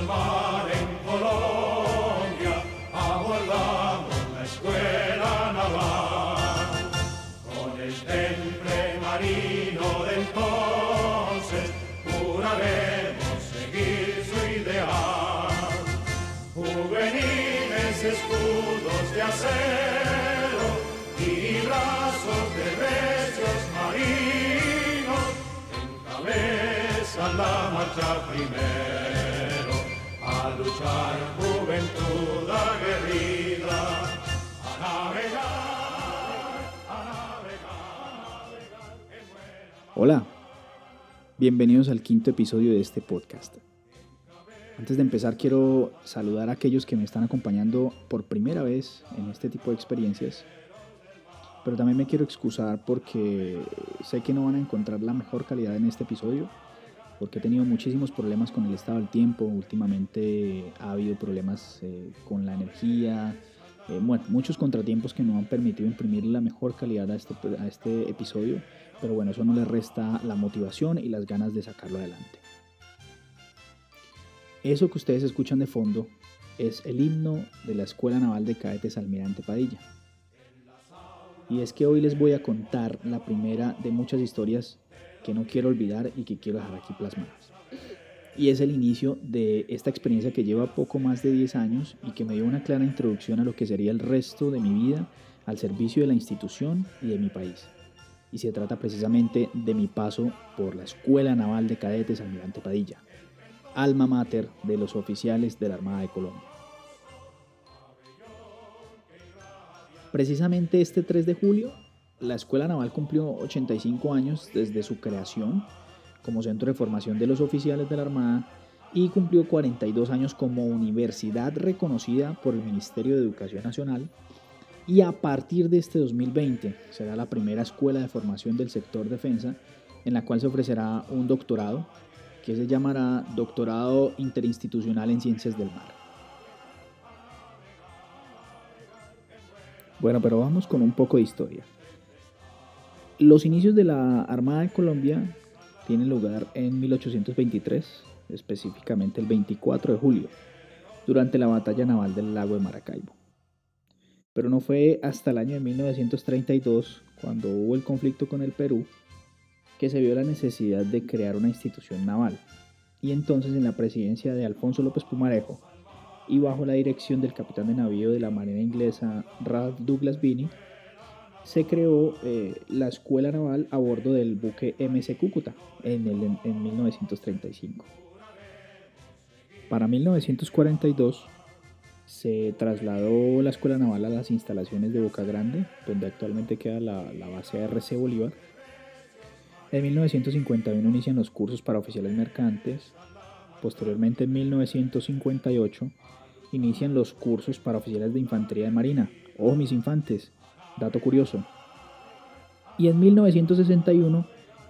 al mar en Colombia, abordamos la escuela naval. Con el temple marino de entonces, juraremos seguir su ideal. Juveniles escudos de acero y brazos de recios marinos, encabezan la marcha primero, a luchar juventud aguerrida, a navegar, a navegar, navegar en buena Hola, bienvenidos al quinto episodio de este podcast. Antes de empezar quiero saludar a aquellos que me están acompañando por primera vez en este tipo de experiencias, pero también me quiero excusar porque sé que no van a encontrar la mejor calidad en este episodio, porque he tenido muchísimos problemas con el estado del tiempo, últimamente ha habido problemas eh, con la energía, eh, muchos contratiempos que no han permitido imprimir la mejor calidad a este, a este episodio, pero bueno, eso no le resta la motivación y las ganas de sacarlo adelante. Eso que ustedes escuchan de fondo es el himno de la Escuela Naval de Cadetes Almirante Padilla. Y es que hoy les voy a contar la primera de muchas historias que no quiero olvidar y que quiero dejar aquí plasmadas. Y es el inicio de esta experiencia que lleva poco más de 10 años y que me dio una clara introducción a lo que sería el resto de mi vida al servicio de la institución y de mi país. Y se trata precisamente de mi paso por la Escuela Naval de Cadetes Almirante Padilla, alma mater de los oficiales de la Armada de Colombia. Precisamente este 3 de julio, la Escuela Naval cumplió 85 años desde su creación como centro de formación de los oficiales de la Armada y cumplió 42 años como universidad reconocida por el Ministerio de Educación Nacional y a partir de este 2020 será la primera escuela de formación del sector defensa en la cual se ofrecerá un doctorado que se llamará Doctorado Interinstitucional en Ciencias del Mar. Bueno, pero vamos con un poco de historia. Los inicios de la Armada de Colombia tienen lugar en 1823, específicamente el 24 de julio, durante la batalla naval del lago de Maracaibo. Pero no fue hasta el año de 1932, cuando hubo el conflicto con el Perú, que se vio la necesidad de crear una institución naval. Y entonces en la presidencia de Alfonso López Pumarejo y bajo la dirección del capitán de navío de la Marina inglesa Ralph Douglas Binney, se creó eh, la escuela naval a bordo del buque MS Cúcuta en, el, en 1935. Para 1942 se trasladó la escuela naval a las instalaciones de Boca Grande, donde actualmente queda la, la base RC Bolívar. En 1951 inician los cursos para oficiales mercantes. Posteriormente, en 1958, inician los cursos para oficiales de infantería de marina. ¡Oh, mis infantes! Dato curioso. Y en 1961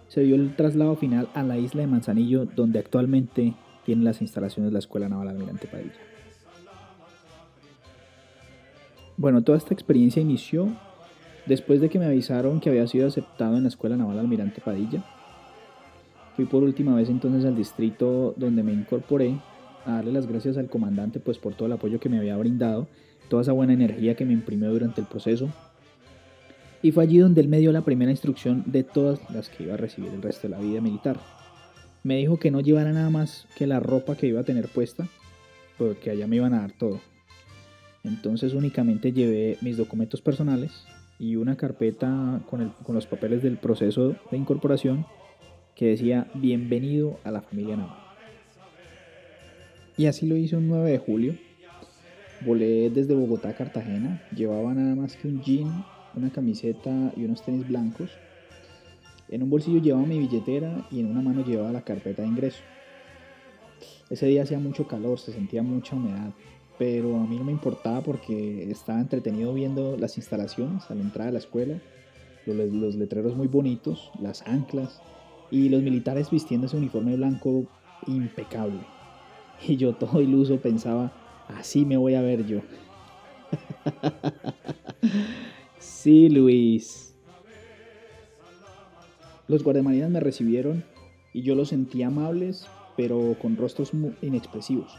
se dio el traslado final a la isla de Manzanillo, donde actualmente tiene las instalaciones de la Escuela Naval Almirante Padilla. Bueno, toda esta experiencia inició después de que me avisaron que había sido aceptado en la Escuela Naval Almirante Padilla. Fui por última vez entonces al distrito donde me incorporé a darle las gracias al comandante pues por todo el apoyo que me había brindado, toda esa buena energía que me imprimió durante el proceso. Y fue allí donde él me dio la primera instrucción de todas las que iba a recibir el resto de la vida militar. Me dijo que no llevara nada más que la ropa que iba a tener puesta, porque allá me iban a dar todo. Entonces únicamente llevé mis documentos personales y una carpeta con, el, con los papeles del proceso de incorporación que decía bienvenido a la familia naval. Y así lo hice un 9 de julio. Volé desde Bogotá a Cartagena. Llevaba nada más que un jean, una camiseta y unos tenis blancos. En un bolsillo llevaba mi billetera y en una mano llevaba la carpeta de ingreso. Ese día hacía mucho calor, se sentía mucha humedad, pero a mí no me importaba porque estaba entretenido viendo las instalaciones a la entrada de la escuela, los, letreros muy bonitos, las anclas y los militares vistiendo ese uniforme blanco impecable. Y yo todo iluso pensaba, así me voy a ver yo. sí, Luis. Los guardiamarinas me recibieron y yo los sentí amables, pero con rostros inexpresivos.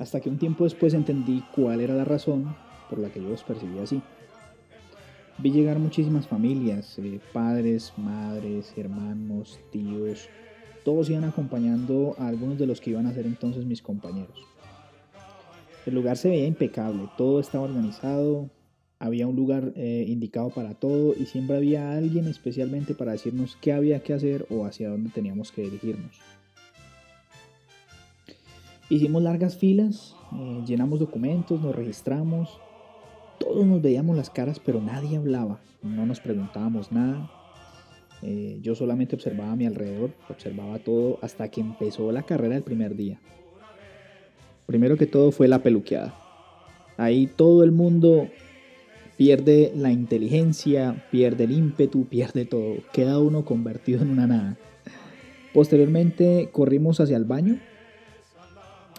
hasta que un tiempo después entendí cuál era la razón por la que yo los percibía así. Vi llegar muchísimas familias, eh, padres, madres, hermanos, tíos, todos iban acompañando a algunos de los que iban a ser entonces mis compañeros. El lugar se veía impecable, todo estaba organizado, había un lugar eh, indicado para todo y siempre había alguien especialmente para decirnos qué había que hacer o hacia dónde teníamos que dirigirnos. Hicimos largas filas, eh, llenamos documentos, nos registramos, todos nos veíamos las caras pero nadie hablaba, no nos preguntábamos nada. Eh, yo solamente observaba a mi alrededor, observaba todo hasta que empezó la carrera del primer día. Primero que todo fue la peluqueada. Ahí todo el mundo pierde la inteligencia, pierde el ímpetu, pierde todo. Queda uno convertido en una nada. Posteriormente corrimos hacia el baño.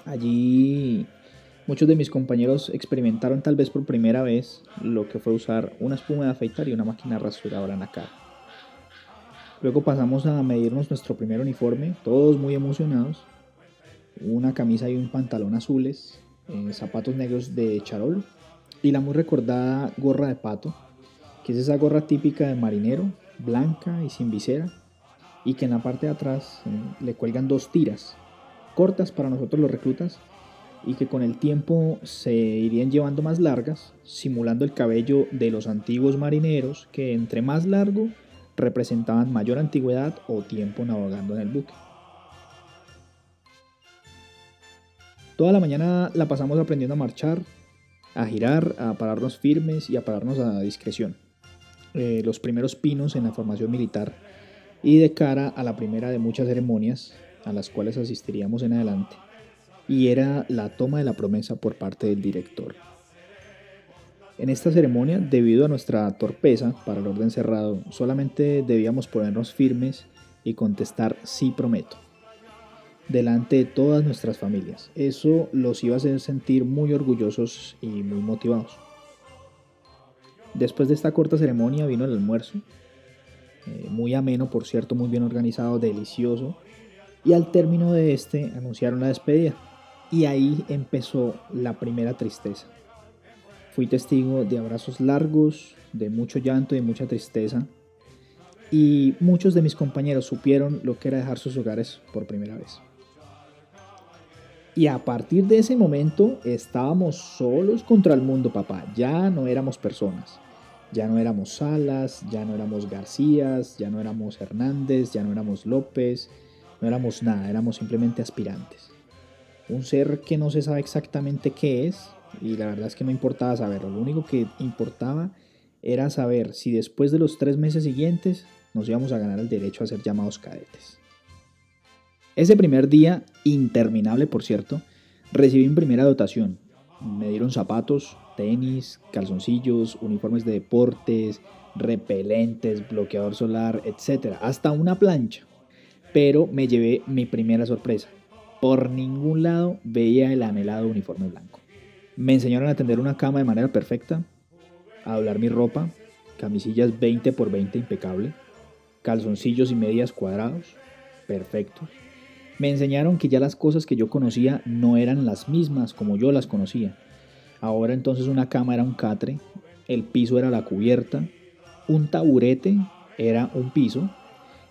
Allí muchos de mis compañeros experimentaron tal vez por primera vez lo que fue usar una espuma de afeitar y una máquina rasuradora en la cara. Luego pasamos a medirnos nuestro primer uniforme, todos muy emocionados. Una camisa y un pantalón azules, eh, zapatos negros de charol y la muy recordada gorra de pato, que es esa gorra típica de marinero, blanca y sin visera, y que en la parte de atrás eh, le cuelgan dos tiras, cortas para nosotros los reclutas, y que con el tiempo se irían llevando más largas, simulando el cabello de los antiguos marineros, que entre más largo representaban mayor antigüedad o tiempo navegando en el buque. Toda la mañana la pasamos aprendiendo a marchar, a girar, a pararnos firmes y a pararnos a discreción. Eh, los primeros pinos en la formación militar y de cara a la primera de muchas ceremonias a las cuales asistiríamos en adelante, y era la toma de la promesa por parte del director. En esta ceremonia, debido a nuestra torpeza para el orden cerrado, solamente debíamos ponernos firmes y contestar sí prometo delante de todas nuestras familias. Eso los iba a hacer sentir muy orgullosos y muy motivados. Después de esta corta ceremonia vino el almuerzo, eh, muy ameno por cierto, muy bien organizado, delicioso, y al término de este anunciaron la despedida. Y ahí empezó la primera tristeza. Fui testigo de abrazos largos, de mucho llanto y mucha tristeza, y muchos de mis compañeros supieron lo que era dejar sus hogares por primera vez. Y a partir de ese momento estábamos solos contra el mundo, papá. Ya no éramos personas. Ya no éramos Salas, ya no éramos Garcías, ya no éramos Hernández, ya no éramos López, no éramos nada, éramos simplemente aspirantes. Un ser que no se sabe exactamente qué es, y la verdad es que no importaba saberlo, lo único que importaba era saber si después de los tres meses siguientes nos íbamos a ganar el derecho a ser llamados cadetes. Ese primer día, interminable por cierto, recibí mi primera dotación. Me dieron zapatos, tenis, calzoncillos, uniformes de deportes, repelentes, bloqueador solar, etc. Hasta una plancha. Pero me llevé mi primera sorpresa. Por ningún lado veía el anhelado uniforme blanco. Me enseñaron a tender una cama de manera perfecta, a doblar mi ropa, camisillas 20 por 20 impecable, calzoncillos y medias cuadrados, perfectos, me enseñaron que ya las cosas que yo conocía no eran las mismas como yo las conocía. Ahora entonces una cama era un catre, el piso era la cubierta, un taburete era un piso,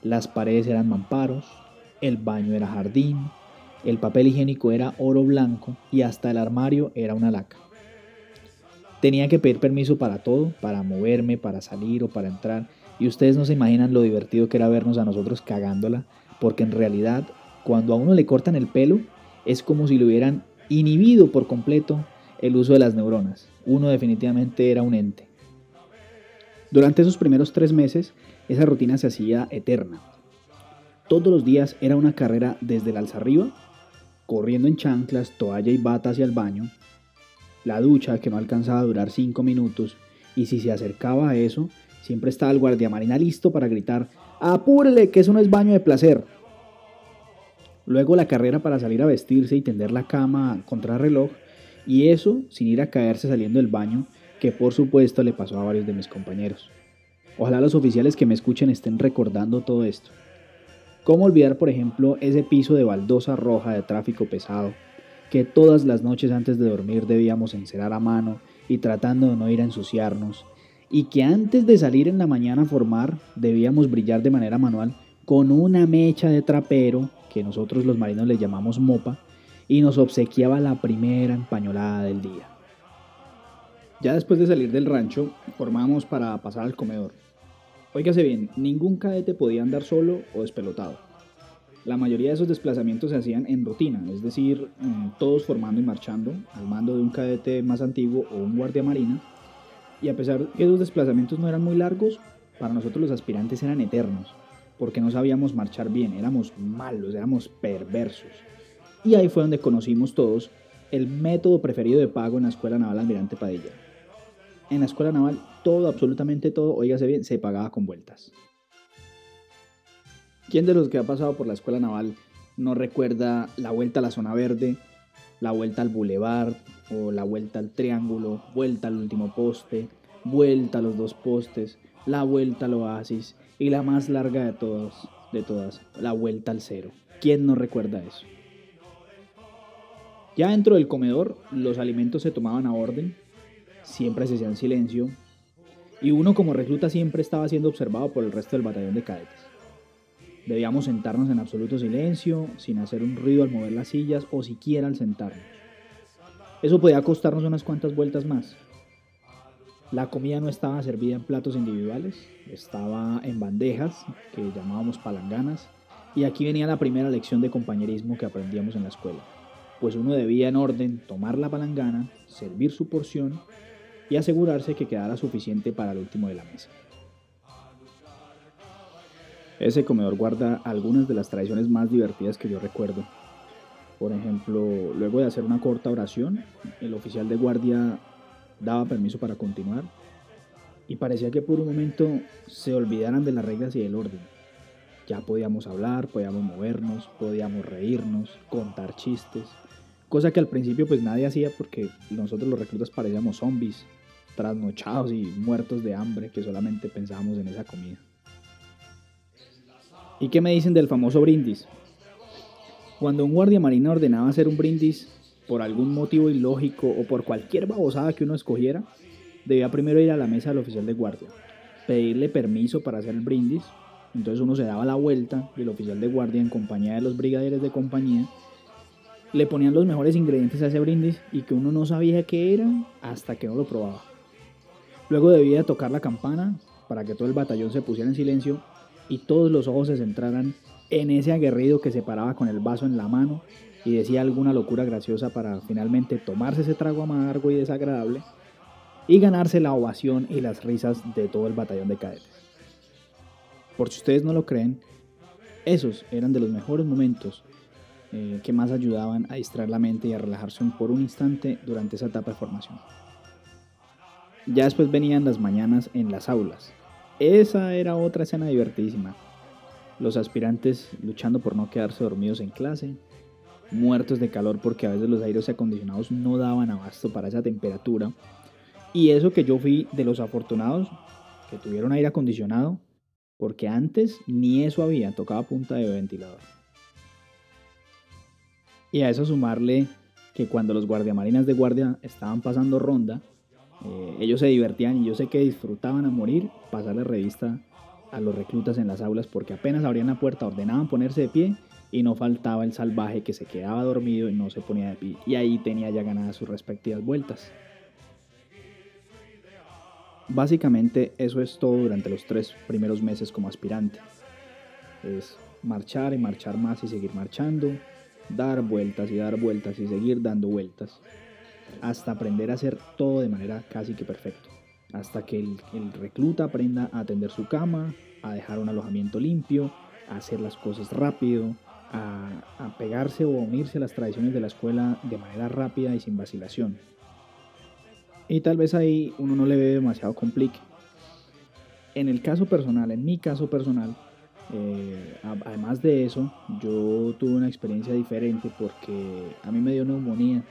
las paredes eran mamparos, el baño era jardín, el papel higiénico era oro blanco y hasta el armario era una laca. Tenía que pedir permiso para todo, para moverme, para salir o para entrar, y ustedes no se imaginan lo divertido que era vernos a nosotros cagándola, porque en realidad cuando a uno le cortan el pelo, es como si le hubieran inhibido por completo el uso de las neuronas. Uno definitivamente era un ente. Durante esos primeros tres meses, esa rutina se hacía eterna. Todos los días era una carrera desde el alza arriba, corriendo en chanclas, toalla y bata hacia el baño, la ducha que no alcanzaba a durar cinco minutos, y si se acercaba a eso, siempre estaba el guardia marina listo para gritar, apúrele que eso no es baño de placer. Luego la carrera para salir a vestirse y tender la cama contra reloj, y eso sin ir a caerse saliendo del baño, que por supuesto le pasó a varios de mis compañeros. Ojalá los oficiales que me escuchen estén recordando todo esto. ¿Cómo olvidar, por ejemplo, ese piso de baldosa roja de tráfico pesado, que todas las noches antes de dormir debíamos encerar a mano y tratando de no ir a ensuciarnos, y que antes de salir en la mañana a formar debíamos brillar de manera manual con una mecha de trapero, que nosotros los marinos le llamamos mopa, y nos obsequiaba la primera empañolada del día. Ya después de salir del rancho, formamos para pasar al comedor. Óigase bien, ningún cadete podía andar solo o despelotado. La mayoría de esos desplazamientos se hacían en rutina, es decir, eh, todos formando y marchando al mando de un cadete más antiguo o un guardia marina. Y a pesar de que esos desplazamientos no eran muy largos, para nosotros los aspirantes eran eternos, porque no sabíamos marchar bien, éramos malos, éramos perversos. Y ahí fue donde conocimos todos el método preferido de pago en la Escuela Naval Almirante Padilla. En la Escuela Naval todo, absolutamente todo, oígase bien, se pagaba con vueltas. ¿Quién de los que ha pasado por la escuela naval no recuerda la vuelta a la zona verde, la vuelta al bulevar o la vuelta al triángulo, vuelta al último poste, vuelta a los dos postes, la vuelta al oasis y la más larga de todas, de todas, la vuelta al cero? ¿Quién no recuerda eso? Ya dentro del comedor los alimentos se tomaban a orden, siempre se hacían silencio y uno como recluta siempre estaba siendo observado por el resto del batallón de cadetes. Debíamos sentarnos en absoluto silencio, sin hacer un ruido al mover las sillas o siquiera al sentarnos. Eso podía costarnos unas cuantas vueltas más. La comida no estaba servida en platos individuales, estaba en bandejas que llamábamos palanganas, y aquí venía la primera lección de compañerismo que aprendíamos en la escuela, pues uno debía en orden tomar la palangana, servir su porción y asegurarse que quedara suficiente para el último de la mesa. Ese comedor guarda algunas de las tradiciones más divertidas que yo recuerdo. Por ejemplo, luego de hacer una corta oración, el oficial de guardia daba permiso para continuar y parecía que por un momento se olvidaran de las reglas y del orden. Ya podíamos hablar, podíamos movernos, podíamos reírnos, contar chistes, cosa que al principio pues nadie hacía porque nosotros los reclutas parecíamos zombies, trasnochados y muertos de hambre que solamente pensábamos en esa comida. ¿Y qué me dicen del famoso brindis? Cuando un guardia marina ordenaba hacer un brindis por algún motivo ilógico o por cualquier babosada que uno escogiera, debía primero ir a la mesa del oficial de guardia, pedirle permiso para hacer el brindis, entonces uno se daba la vuelta y el oficial de guardia en compañía de los brigadieres de compañía le ponían los mejores ingredientes a ese brindis y que uno no sabía qué era hasta que no lo probaba. Luego debía tocar la campana para que todo el batallón se pusiera en silencio y todos los ojos se centraran en ese aguerrido que se paraba con el vaso en la mano y decía alguna locura graciosa para finalmente tomarse ese trago amargo y desagradable y ganarse la ovación y las risas de todo el batallón de cadetes. Por si ustedes no lo creen, esos eran de los mejores momentos eh, que más ayudaban a distraer la mente y a relajarse por un instante durante esa etapa de formación. Ya después venían las mañanas en las aulas, esa era otra escena divertidísima. Los aspirantes luchando por no quedarse dormidos en clase, muertos de calor porque a veces los aires acondicionados no daban abasto para esa temperatura. Y eso que yo fui de los afortunados que tuvieron aire acondicionado, porque antes ni eso había, tocaba punta de ventilador. Y a eso sumarle que cuando los guardiamarinas de guardia estaban pasando ronda, eh, ellos se divertían y yo sé que disfrutaban a morir pasarle revista a los reclutas en las aulas porque apenas abrían la puerta ordenaban ponerse de pie y no faltaba el salvaje que se quedaba dormido y no se ponía de pie y ahí tenía ya ganadas sus respectivas vueltas. Básicamente eso es todo durante los tres primeros meses como aspirante. Es marchar y marchar más y seguir marchando, dar vueltas y dar vueltas y seguir dando vueltas hasta aprender a hacer todo de manera casi que perfecto. Hasta que el, recluta aprenda a atender su cama, a dejar un alojamiento limpio, a hacer las cosas rápido, a, pegarse o unirse a las tradiciones de la escuela de manera rápida y sin vacilación. Y tal vez ahí uno no le ve demasiado complique. En el caso personal, en mi caso personal, eh, además de eso, yo tuve una experiencia diferente porque a mí me dio neumonía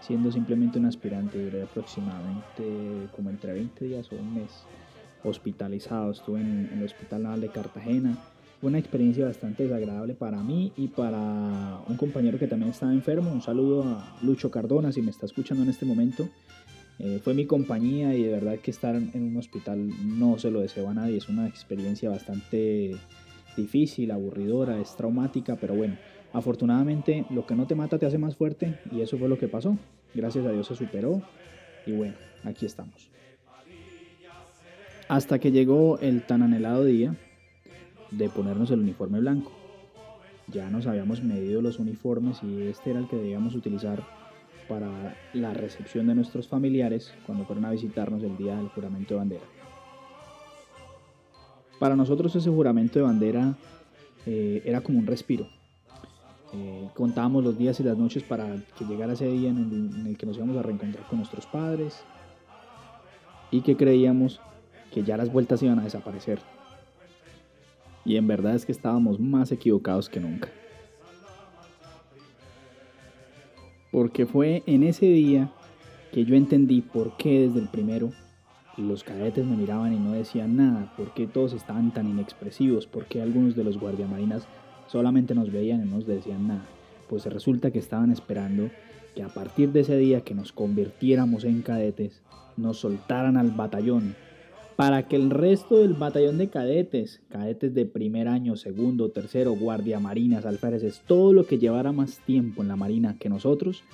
siendo simplemente un aspirante, duré aproximadamente como entre 20 días o un mes hospitalizado. Estuve en, el Hospital Naval de Cartagena Una experiencia bastante desagradable para mí y para un compañero que también estaba enfermo. Un saludo a Lucho Cardona si me está escuchando en este momento. Eh, fue mi compañía y de verdad que estar en un hospital no se lo deseo a nadie. Es una experiencia bastante difícil, aburridora, es traumática, pero bueno, afortunadamente lo que no te mata te hace más fuerte y eso fue lo que pasó. Gracias a Dios se superó y bueno, aquí estamos. Hasta que llegó el tan anhelado día de ponernos el uniforme blanco. Ya nos habíamos medido los uniformes y este era el que debíamos utilizar para la recepción de nuestros familiares cuando fueron a visitarnos el día del juramento de bandera. Para nosotros ese juramento de bandera eh, era como un respiro. Eh, contábamos los días y las noches para que llegara ese día en el, en el que nos íbamos a reencontrar con nuestros padres y que creíamos que ya las vueltas iban a desaparecer. Y en verdad es que estábamos más equivocados que nunca. Porque fue en ese día que yo entendí por qué desde el primero los cadetes me miraban y no decían nada, por qué todos estaban tan inexpresivos, por qué algunos de los guardiamarinas solamente nos veían y no nos decían nada. Pues resulta que estaban esperando que a partir de ese día que nos convirtiéramos en cadetes, nos soltaran al batallón para que el resto del batallón de cadetes, cadetes de primer año, segundo, tercero, guardia marinas, alféreces, todo lo que llevara más tiempo en la marina que nosotros,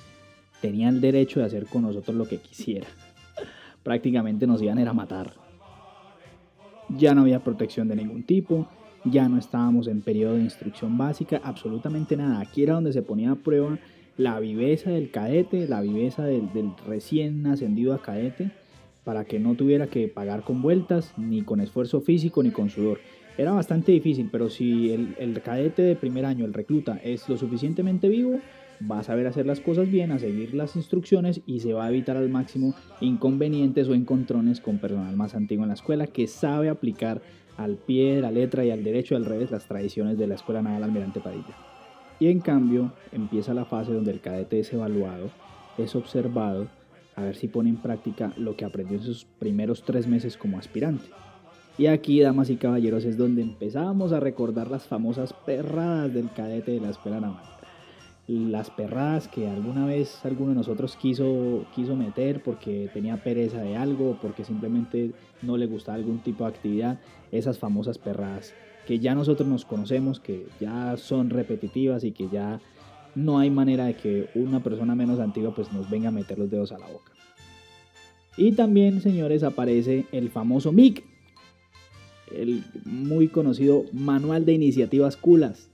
tenía el derecho de hacer con nosotros lo que quisiera. Prácticamente nos iban a matar. Ya no había protección de ningún tipo, ya no estábamos en periodo de instrucción básica, absolutamente nada. Aquí era donde se ponía a prueba la viveza del cadete, la viveza del, del recién ascendido a cadete para que no tuviera que pagar con vueltas, ni con esfuerzo físico, ni con sudor. Era bastante difícil, pero si el, cadete de primer año, el recluta, es lo suficientemente vivo, va a saber hacer las cosas bien, a seguir las instrucciones y se va a evitar al máximo inconvenientes o encontrones con personal más antiguo en la escuela que sabe aplicar al pie de la letra y al derecho al revés las tradiciones de la Escuela Naval Almirante Padilla. Y en cambio empieza la fase donde el cadete es evaluado, es observado, a ver si pone en práctica lo que aprendió en sus primeros tres meses como aspirante. Y aquí, damas y caballeros, es donde empezamos a recordar las famosas perradas del cadete de la escuela naval. Las perradas que alguna vez alguno de nosotros quiso, quiso meter porque tenía pereza de algo, porque simplemente no le gustaba algún tipo de actividad. Esas famosas perradas que ya nosotros nos conocemos, que ya son repetitivas y que ya no hay manera de que una persona menos antigua pues nos venga a meter los dedos a la boca. Y también, señores, aparece el famoso MIC, el muy conocido Manual de Iniciativas Culas,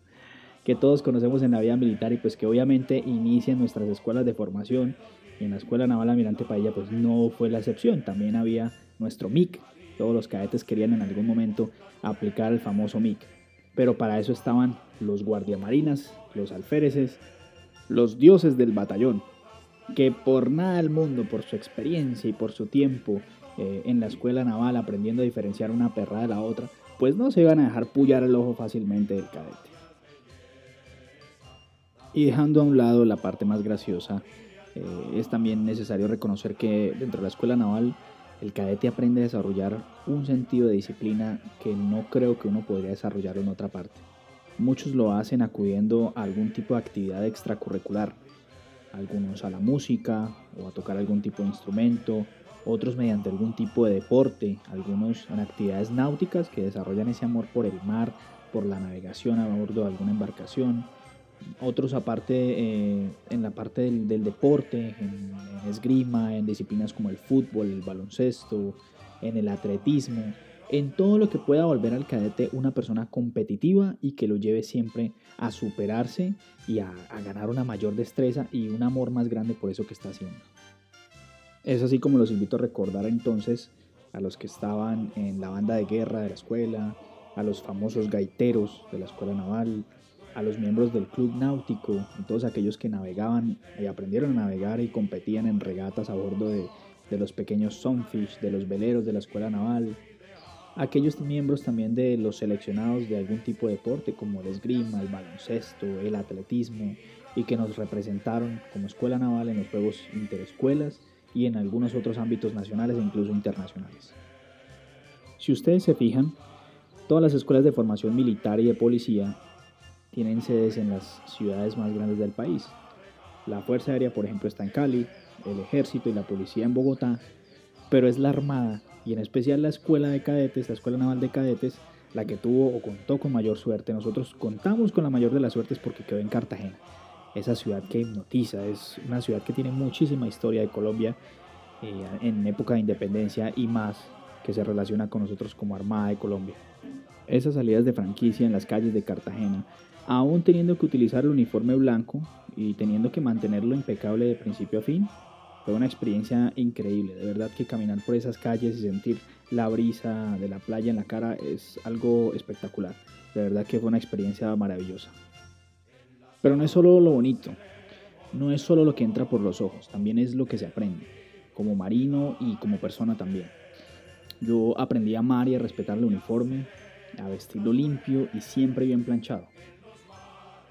que todos conocemos en la vida militar y pues que obviamente inicia en nuestras escuelas de formación. En la Escuela Naval Almirante Paella pues no fue la excepción, también había nuestro MIC. Todos los cadetes querían en algún momento aplicar el famoso MIC. Pero para eso estaban los guardiamarinas, los alféreces, los dioses del batallón, que por nada del mundo, por su experiencia y por su tiempo eh, en la escuela naval aprendiendo a diferenciar una perra de la otra, pues no se iban a dejar pullar el ojo fácilmente del cadete. Y dejando a un lado la parte más graciosa, eh, es también necesario reconocer que dentro de la escuela naval el cadete aprende a desarrollar un sentido de disciplina que no creo que uno podría desarrollar en otra parte. Muchos lo hacen acudiendo a algún tipo de actividad extracurricular, algunos a la música o a tocar algún tipo de instrumento, otros mediante algún tipo de deporte, algunos en actividades náuticas que desarrollan ese amor por el mar, por la navegación a bordo de alguna embarcación, otros aparte eh, en la parte del, deporte, en, esgrima, en disciplinas como el fútbol, el baloncesto, en el atletismo, en todo lo que pueda volver al cadete una persona competitiva y que lo lleve siempre a superarse y a, ganar una mayor destreza y un amor más grande por eso que está haciendo. Es así como los invito a recordar entonces a los que estaban en la banda de guerra de la escuela, a los famosos gaiteros de la escuela naval, a los miembros del club náutico y todos aquellos que navegaban y aprendieron a navegar y competían en regatas a bordo de, de los pequeños sunfish, de los veleros de la escuela naval, aquellos miembros también de los seleccionados de algún tipo de deporte como el esgrima, el baloncesto, el atletismo y que nos representaron como escuela naval en los Juegos Interescuelas y en algunos otros ámbitos nacionales e incluso internacionales. Si ustedes se fijan, Todas las escuelas de formación militar y de policía tienen sedes en las ciudades más grandes del país. La Fuerza Aérea, por ejemplo, está en Cali, el Ejército y la Policía en Bogotá, pero es la Armada y en especial la Escuela de Cadetes, la Escuela Naval de Cadetes, la que tuvo o contó con mayor suerte. Nosotros contamos con la mayor de las suertes porque quedó en Cartagena. Esa ciudad que hipnotiza, es una ciudad que tiene muchísima historia de Colombia eh, en época de independencia y más que se relaciona con nosotros como Armada de Colombia. Esas salidas de franquicia en las calles de Cartagena, aún teniendo que utilizar el uniforme blanco y teniendo que mantenerlo impecable de principio a fin, fue una experiencia increíble. De verdad que caminar por esas calles y sentir la brisa de la playa en la cara es algo espectacular. De verdad que fue una experiencia maravillosa. Pero no es solo lo bonito, no es solo lo que entra por los ojos, también es lo que se aprende, como marino y como persona también. Yo aprendí a amar y a respetar el uniforme, a vestirlo limpio y siempre bien planchado.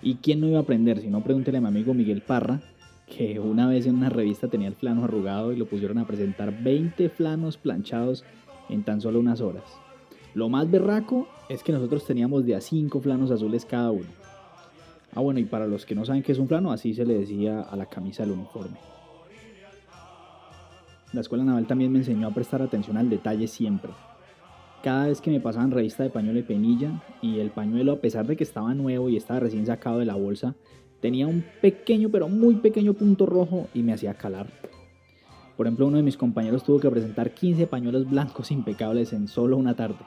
¿Y quién no iba a aprender? Si no, pregúntele a mi amigo Miguel Parra, que una vez en una revista tenía el flano arrugado y lo pusieron a presentar 20 flanos planchados en tan solo unas horas. Lo más berraco es que nosotros teníamos de a 5 flanos azules cada uno. Ah, bueno, y para los que no saben qué es un flano, así se le decía a la camisa del uniforme. La escuela naval también me enseñó a prestar atención al detalle siempre. Cada vez que me pasaban revista de pañuelo y penilla, y el pañuelo, a pesar de que estaba nuevo y estaba recién sacado de la bolsa, tenía un pequeño, pero muy pequeño punto rojo y me hacía calar. Por ejemplo, uno de mis compañeros tuvo que presentar 15 pañuelos blancos impecables en solo una tarde.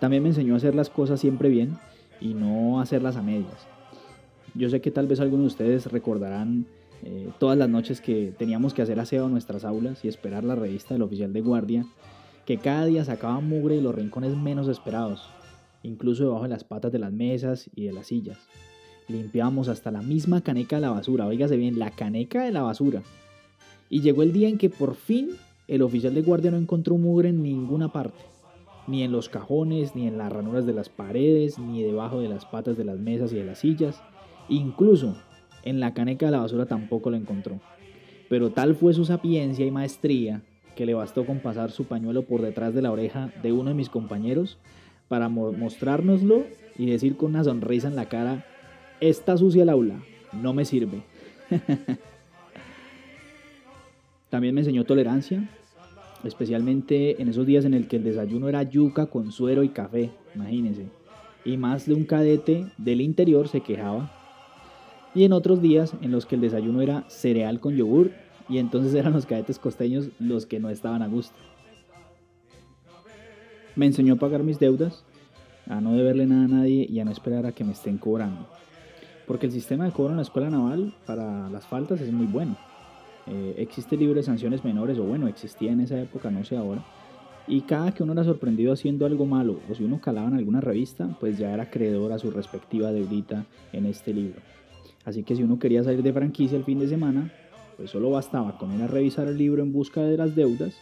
También me enseñó a hacer las cosas siempre bien y no hacerlas a medias. Yo sé que tal vez algunos de ustedes recordarán eh, todas las noches que teníamos que hacer aseo en nuestras aulas y esperar la revista del oficial de guardia, que cada día sacaba mugre y los rincones menos esperados, incluso debajo de las patas de las mesas y de las sillas limpiábamos hasta la misma caneca de la basura, oígase bien, la caneca de la basura. Y llegó el día en que por fin el oficial de guardia no encontró mugre en ninguna parte, ni en los cajones, ni en las ranuras de las paredes, ni debajo de las patas de las mesas y de las sillas, incluso en la caneca de la basura tampoco lo encontró. Pero tal fue su sapiencia y maestría que le bastó con pasar su pañuelo por detrás de la oreja de uno de mis compañeros para mostrárnoslo y decir con una sonrisa en la cara Está sucia el aula, no me sirve. También me enseñó tolerancia, especialmente en esos días en el que el desayuno era yuca con suero y café, imagínense. Y más de un cadete del interior se quejaba. Y en otros días en los que el desayuno era cereal con yogur y entonces eran los cadetes costeños los que no estaban a gusto. Me enseñó a pagar mis deudas, a no deberle nada a nadie y a no esperar a que me estén cobrando porque el sistema de cobro en la escuela naval para las faltas es muy bueno. Eh, existe libre sanciones menores, o bueno, existía en esa época, no sé ahora. Y cada que uno era sorprendido haciendo algo malo, o si uno calaba en alguna revista, pues ya era acreedor a su respectiva deudita en este libro. Así que si uno quería salir de franquicia el fin de semana, pues solo bastaba con ir a revisar el libro en busca de las deudas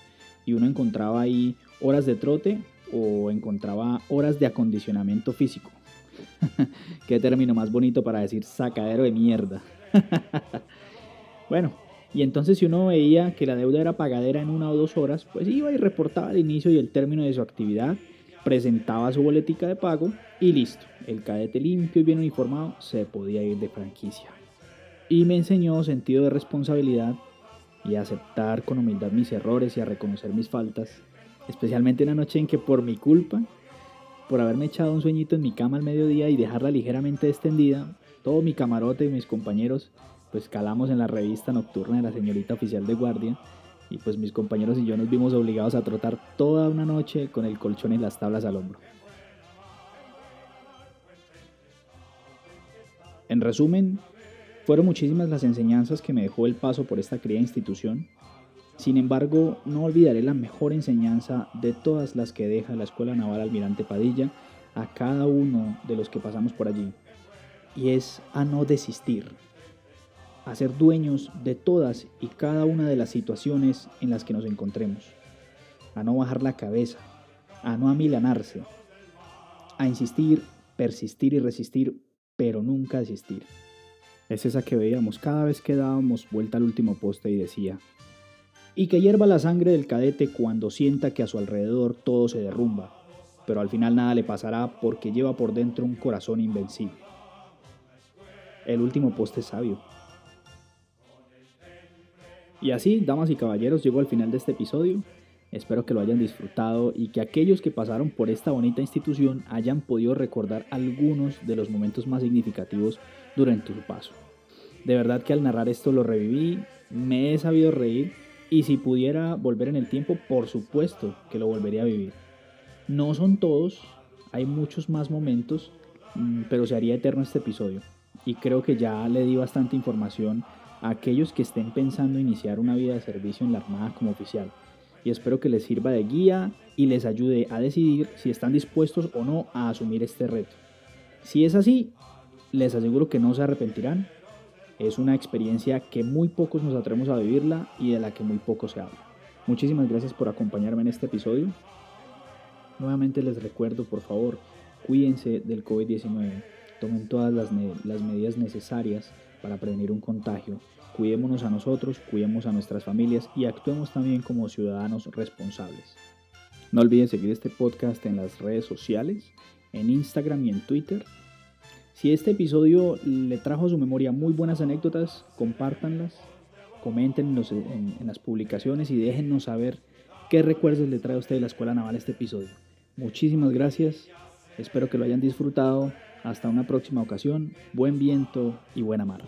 y uno encontraba ahí horas de trote o encontraba horas de acondicionamiento físico. Qué término más bonito para decir sacadero de mierda. bueno, y entonces si uno veía que la deuda era pagadera en una o dos horas, pues iba y reportaba el inicio y el término de su actividad, presentaba su boletica de pago y listo. El cadete limpio y bien uniformado se podía ir de franquicia. Y me enseñó sentido de responsabilidad y aceptar con humildad mis errores y a reconocer mis faltas, especialmente en la noche en que por mi culpa por haberme echado un sueñito en mi cama al mediodía y dejarla ligeramente extendida, todo mi camarote y mis compañeros pues calamos en la revista nocturna de la señorita oficial de guardia y pues mis compañeros y yo nos vimos obligados a trotar toda una noche con el colchón y las tablas al hombro. En resumen, fueron muchísimas las enseñanzas que me dejó el paso por esta querida institución sin embargo, no olvidaré la mejor enseñanza de todas las que deja la Escuela Naval Almirante Padilla a cada uno de los que pasamos por allí, y es a no desistir, a ser dueños de todas y cada una de las situaciones en las que nos encontremos, a no bajar la cabeza, a no amilanarse, a insistir, persistir y resistir, pero nunca desistir. Es esa que veíamos cada vez que dábamos vuelta al último poste y decía, y que hierva la sangre del cadete cuando sienta que a su alrededor todo se derrumba, pero al final nada le pasará porque lleva por dentro un corazón invencible. El último poste sabio. Y así, damas y caballeros, llego al final de este episodio. Espero que lo hayan disfrutado y que aquellos que pasaron por esta bonita institución hayan podido recordar algunos de los momentos más significativos durante su paso. De verdad que al narrar esto lo reviví, me he sabido reír y si pudiera volver en el tiempo, por supuesto que lo volvería a vivir. No son todos, hay muchos más momentos, mm, pero se haría eterno este episodio. Y creo que ya le di bastante información a aquellos que estén pensando iniciar una vida de servicio en la Armada como oficial. Y espero que les sirva de guía y les ayude a decidir si están dispuestos o no a asumir este reto. Si es así, les aseguro que no se arrepentirán. Es una experiencia que muy pocos nos atrevemos a vivirla y de la que muy poco se habla. Muchísimas gracias por acompañarme en este episodio. Nuevamente les recuerdo, por favor, cuídense del COVID-19, tomen todas las, medidas necesarias para prevenir un contagio. Cuidémonos a nosotros, cuidemos a nuestras familias y actuemos también como ciudadanos responsables. No olviden seguir este podcast en las redes sociales, en Instagram y en Twitter. Si este episodio le trajo a su memoria muy buenas anécdotas, compártanlas, comenten en, las publicaciones y déjennos saber qué recuerdos le trae a usted de la Escuela Naval este episodio. Muchísimas gracias, espero que lo hayan disfrutado. Hasta una próxima ocasión, buen viento y buena mar.